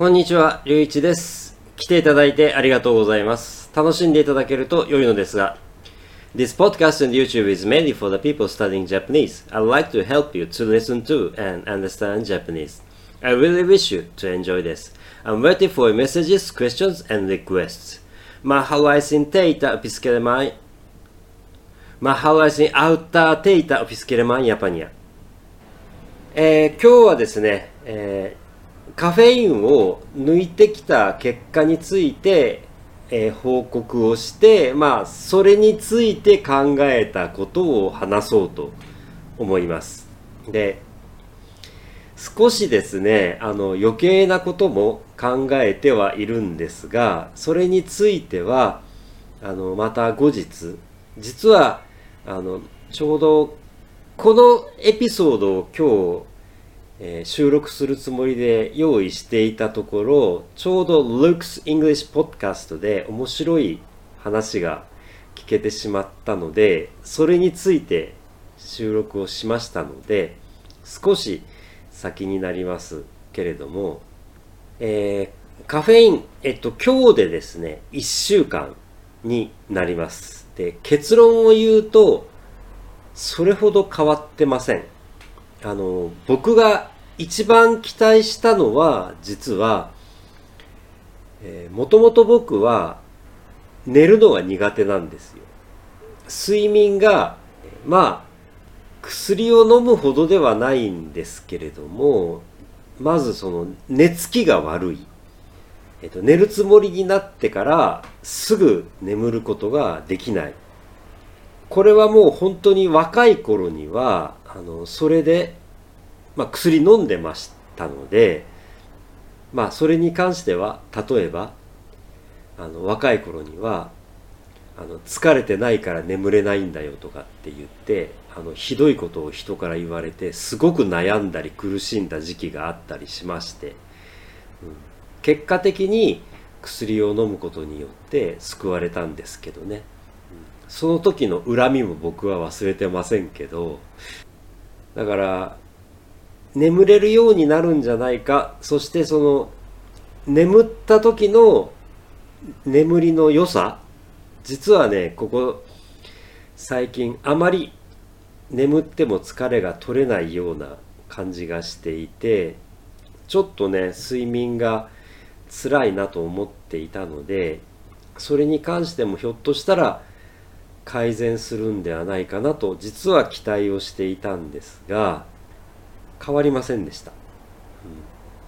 こんにちは、りゅういちです。来ていただいてありがとうございます。楽しんでいただけると良いのですが、This podcast and YouTube is mainly for the people studying Japanese. I'd like to help you to listen to and understand Japanese. I really wish you to enjoy this. I'm waiting for your messages, questions, and requests. Mahalaisen teitä opiskelemaan Mahalaisen auttaa teitä opiskelemaan Japania. えー今日はですね、えーカフェインを抜いてきた結果について、えー報告をして、まあ、それについて考えたことを話そうと思います。で、少しですね、あの余計なことも考えてはいるんですが、それについては、あのまた後日、実はあのちょうどこのエピソードを今日、えー収録するつもりで用意していたところ、ちょうど Luke's English Podcast で面白い話が聞けてしまったので、それについて収録をしましたので、少し先になりますけれども、えーカフェイン、えっと、今日でですね、1週間になります。で、結論を言うと、それほど変わってません。あの、僕が一番期待したのは、実は、もともと僕は寝るのが苦手なんですよ。睡眠が、まあ、薬を飲むほどではないんですけれども、まずその寝つきが悪い。えっと、寝るつもりになってからすぐ眠ることができない。これはもう本当に若い頃には、あの、それで、まあ、薬飲んでましたので、まあ、それに関しては、例えば、あの、若い頃には、あの、疲れてないから眠れないんだよとかって言って、あの、ひどいことを人から言われて、すごく悩んだり苦しんだ時期があったりしまして、うん。結果的に薬を飲むことによって救われたんですけどね、うん。その時の恨みも僕は忘れてませんけどだから眠れるようになるんじゃないか。そしてその眠った時の眠りの良さ。実はねここ最近あまり眠っても疲れが取れないような感じがしていてちょっとね睡眠が辛いなと思っていたのでそれに関してもひょっとしたら改善するんではないかなと実は期待をしていたんですが変わりませんでした、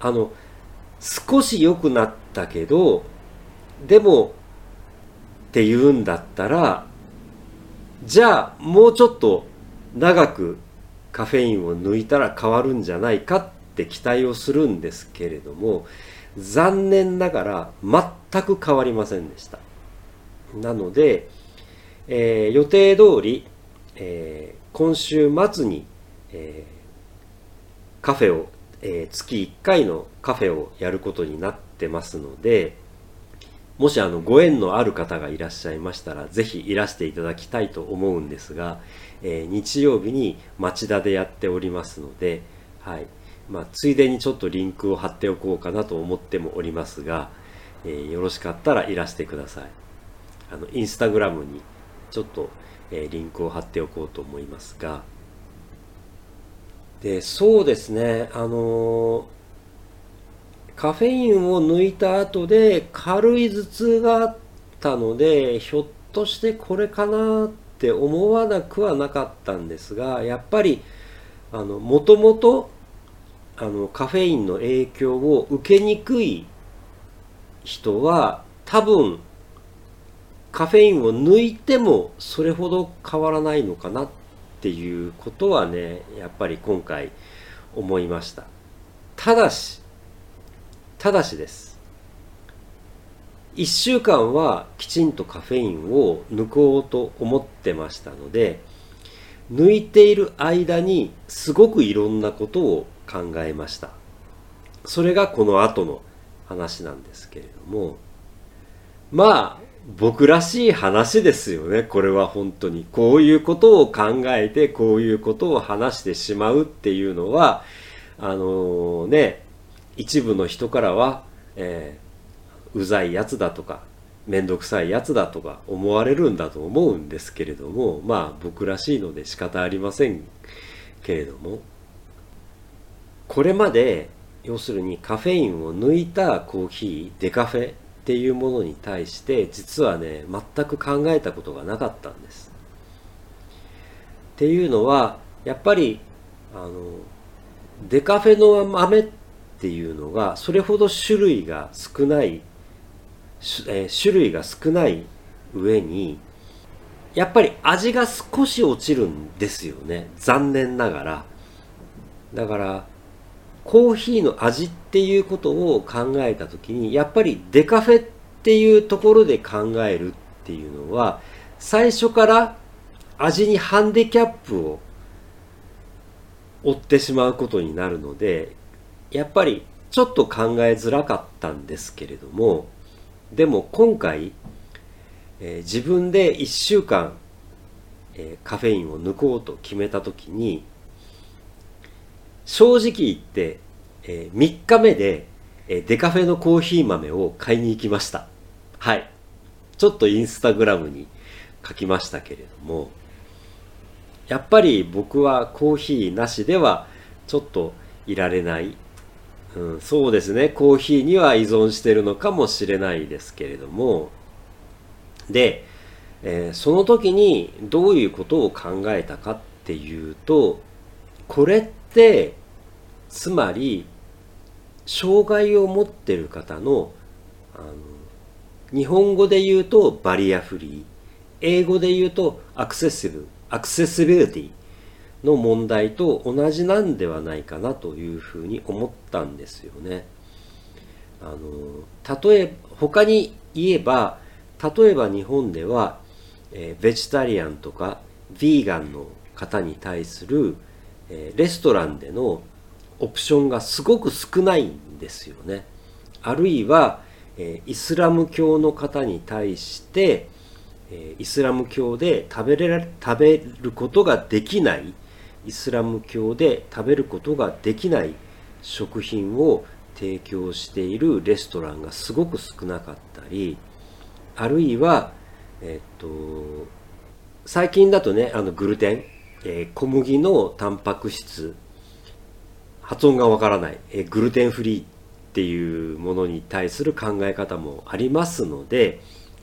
うん。あの少し良くなったけどでもって言うんだったらじゃあもうちょっと長くカフェインを抜いたら変わるんじゃないかって期待をするんですけれども残念ながら全く変わりませんでした。なので、えー予定通り、えー今週末に、えカフェを、えー月1回のカフェをやることになってますのでもしあのご縁のある方がいらっしゃいましたらぜひいらしていただきたいと思うんですが、えー日曜日に町田でやっておりますので、はい。まあ、ついでにちょっとリンクを貼っておこうかなと思ってもおりますが、えーよろしかったらいらしてください。あのインスタグラムにちょっと、えーリンクを貼っておこうと思いますがでそうですね。あのカフェインを抜いた後で軽い頭痛があったのでひょっとしてこれかなって思わなくはなかったんですがやっぱりあのもともとあのカフェインの影響を受けにくい人は多分カフェインを抜いてもそれほど変わらないのかなっていうことはねやっぱり今回思いました。ただしただしです。1週間はきちんとカフェインを抜こうと思ってましたので抜いている間にすごくいろんなことを考えました。それがこの後の話なんですけれども。まあ僕らしい話ですよねこれは本当に。こういうことを考えてこういうことを話してしまうっていうのはあのね一部の人からはえー、うざいやつだとか面倒くさいやつだとか思われるんだと思うんですけれどもまあ僕らしいので仕方ありませんけれどもこれまで要するにカフェインを抜いたコーヒーデカフェっていうものに対して実はね全く考えたことがなかったんです。っていうのはやっぱりあのデカフェの豆っていうのがそれほど種類が少ないえ、種類が少ない上にやっぱり味が少し落ちるんですよね残念ながらだからコーヒーの味っていうことを考えた時にやっぱりデカフェっていうところで考えるっていうのは最初から味にハンディキャップを負ってしまうことになるのでやっぱりちょっと考えづらかったんですけれどもでも今回、えー、自分で1週間、えー、カフェインを抜こうと決めた時に正直言って、えー、3日目で、えー、デカフェのコーヒー豆を買いに行きました。はい。ちょっとインスタグラムに書きましたけれどもやっぱり僕はコーヒーなしではちょっといられない。うん、そうですね。コーヒーには依存してるのかもしれないですけれども。で、えー、その時にどういうことを考えたかっていうとこれってつまり障害を持ってる方のあの日本語で言うとバリアフリー英語で言うとアクセシブアクセシビリティの問題と同じなんではないかなというふうに思ったんですよね。あの例え他に言えば例えば日本では、えー、ベジタリアンとかヴィーガンの方に対する、え、レストランでのオプションがすごく少ないんですよね。あるいは、え、イスラム教の方に対して、えイスラム教で食べれ食べることができないイスラム教で食べることができない食品を提供しているレストランがすごく少なかったりあるいは、えっと、最近だとねあのグルテン、えー、小麦のタンパク質発音がわからない、えー、グルテンフリーっていうものに対する考え方もありますので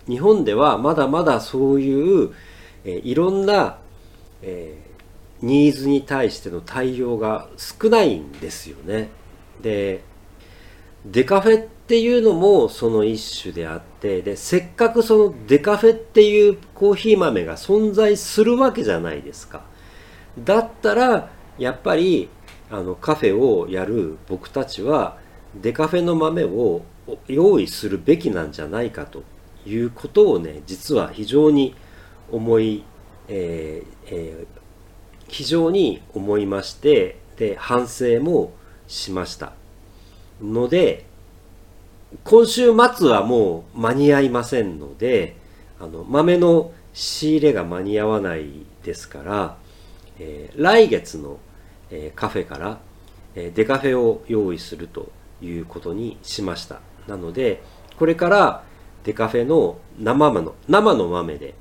日本ではまだまだそういう、えー、いろんな、えーニーズに対しての対応が少ないんですよね。で、デカフェっていうのもその一種であって、で、せっかくそのデカフェっていうコーヒー豆が存在するわけじゃないですか。だったら、やっぱり、あの、カフェをやる僕たちは、デカフェの豆を用意するべきなんじゃないかということをね、実は非常に思い、えーえー非常に思いましてで反省もしました。ので今週末はもう間に合いませんのであの豆の仕入れが間に合わないですから、えー、来月の、えー、カフェから、えー、デカフェを用意するということにしました。なのでこれからデカフェの生の生の豆で、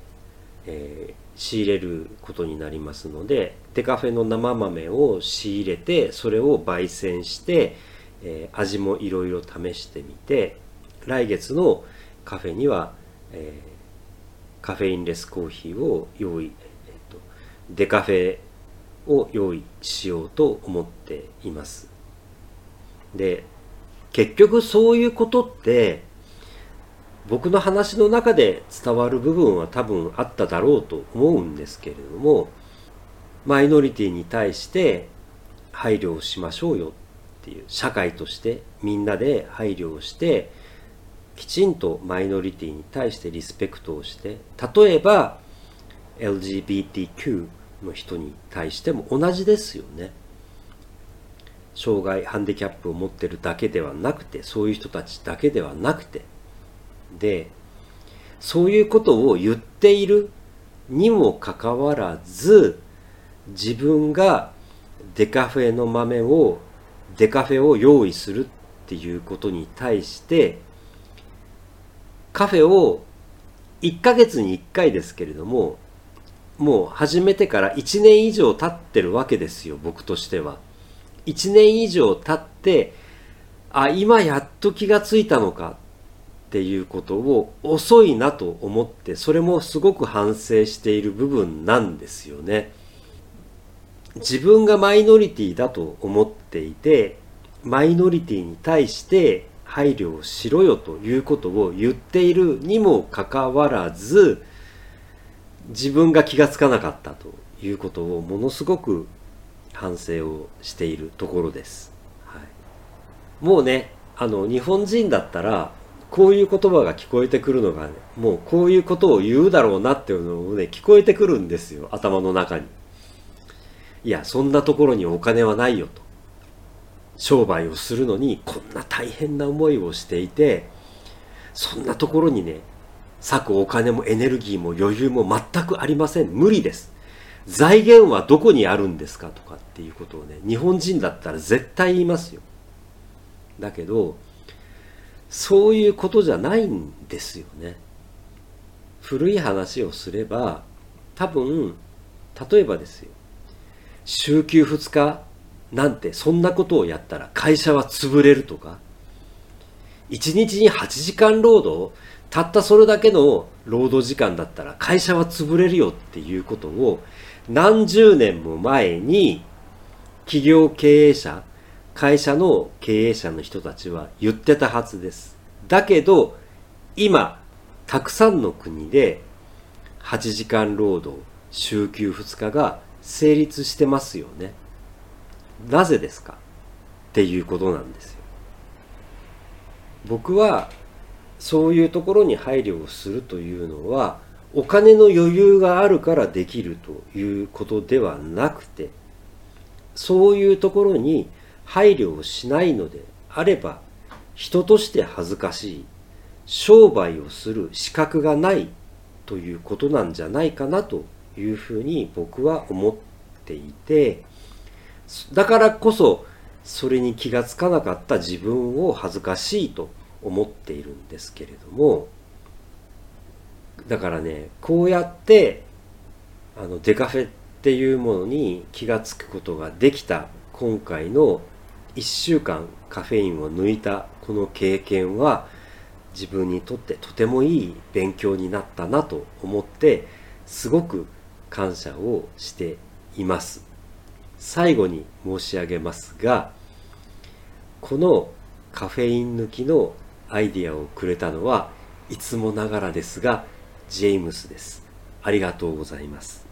えー、仕入れることになりますのでデカフェの生豆を仕入れてそれを焙煎して、えー、味もいろいろ試してみて来月のカフェには、えー、カフェインレスコーヒーを用意、えーと、デカフェを用意しようと思っています。で結局そういうことって僕の話の中で伝わる部分は多分あっただろうと思うんですけれどもマイノリティに対して配慮をしましょうよっていう社会としてみんなで配慮をしてきちんとマイノリティに対してリスペクトをして例えば LGBTQ の人に対しても同じですよね。障害ハンディキャップを持ってるだけではなくてそういう人たちだけではなくて。でそういうことを言っているにもかかわらず自分がデカフェの豆をデカフェを用意するっていうことに対してカフェを1ヶ月に1回ですけれどももう始めてから1年以上経ってるわけですよ僕としては。1年以上経ってあ今やっと気がついたのかっていうことを遅いなと思ってそれもすごく反省している部分なんですよね。自分がマイノリティだと思っていてマイノリティに対して配慮をしろよということを言っているにもかかわらず自分が気がつかなかったということをものすごく反省をしているところです、はい、もうねあの日本人だったらこういう言葉が聞こえてくるのが、ね、もうこういうことを言うだろうなっていうのをね、聞こえてくるんですよ、頭の中に。いや、そんなところにお金はないよと。商売をするのにこんな大変な思いをしていて、そんなところにね、割くお金もエネルギーも余裕も全くありません。無理です。財源はどこにあるんですかとかっていうことをね、日本人だったら絶対言いますよ。だけど、そういうことじゃないんですよね。古い話をすれば、多分、例えばですよ、週休2日なんてそんなことをやったら会社は潰れるとか、1日に8時間労働、たったそれだけの労働時間だったら会社は潰れるよっていうことを何十年も前に企業経営者、会社の経営者の人たちは言ってたはずです。だけど、今、たくさんの国で8時間労働、週休2日が成立してますよね。なぜですか？っていうことなんですよ。僕はそういうところに配慮をするというのはお金の余裕があるからできるということではなくてそういうところに配慮をしないのであれば人として恥ずかしい商売をする資格がないということなんじゃないかなというふうに僕は思っていてだからこそそれに気がつかなかった自分を恥ずかしいと思っているんですけれどもだからねこうやってあのデカフェっていうものに気がつくことができた今回の1週間カフェインを抜いたこの経験は自分にとってとてもいい勉強になったなと思ってすごく感謝をしています。最後に申し上げますがこのカフェイン抜きのアイディアをくれたのはいつもながらですがジェームスです。ありがとうございます。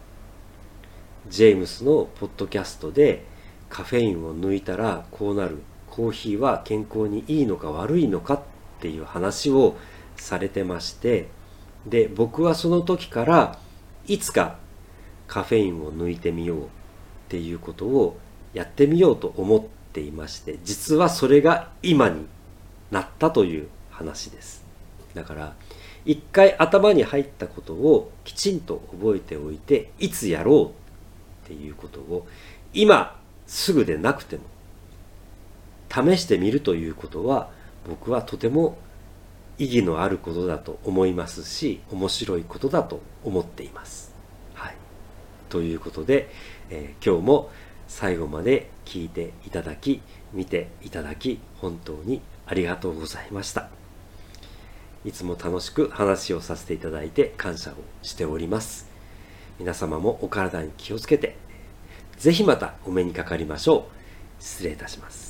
ジェームスのポッドキャストでカフェインを抜いたらこうなる。コーヒーは健康にいいのか悪いのかっていう話をされてましてで僕はその時からいつかカフェインを抜いてみようっていうことをやってみようと思っていまして実はそれが今になったという話ですだから一回頭に入ったことをきちんと覚えておいていつやろうっていうことを今すぐでなくても試してみるということは僕はとても意義のあることだと思いますし面白いことだと思っています。はい、ということで、えー、今日も最後まで聞いていただき見ていただき本当にありがとうございました。いつも楽しく話をさせていただいて感謝をしております。皆様もお体に気をつけてぜひまたお目にかかりましょう。失礼いたします。